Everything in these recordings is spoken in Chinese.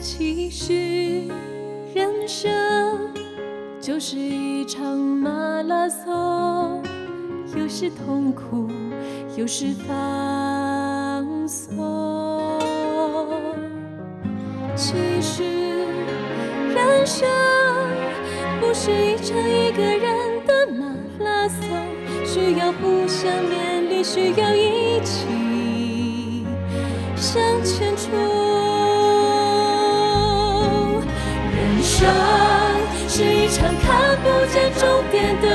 其实人生就是一场马拉松，有时痛苦，有时放松。其实人生不是一场一个人的马拉松，需要互相勉励，需要一起向前冲。人生是一场看不见终点的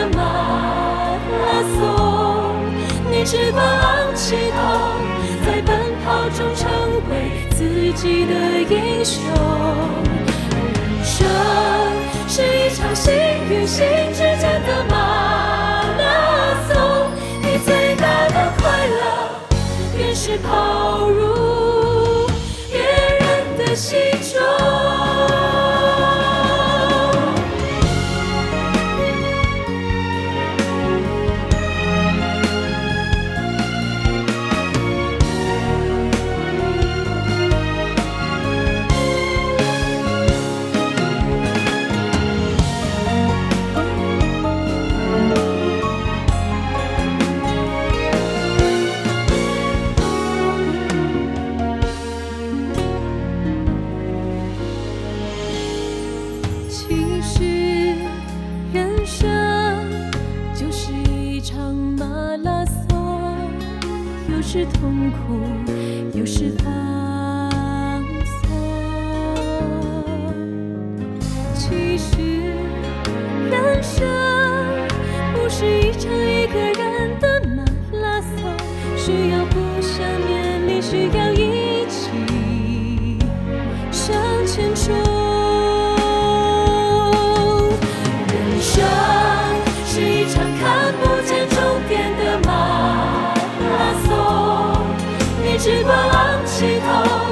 你只管昂起头，在奔跑中成为自己的英雄。人生是一场心与心之间是痛苦，又是放松。其实人生不是一场一个人的马拉松，需要互相勉励，需要一起只管昂起头，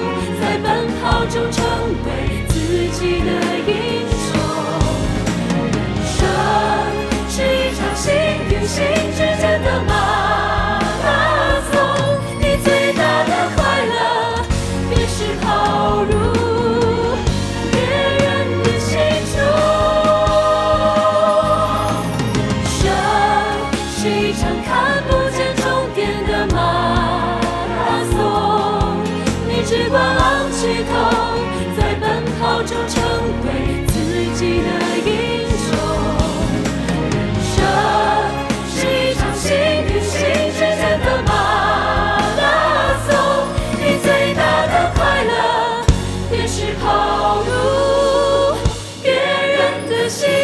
see.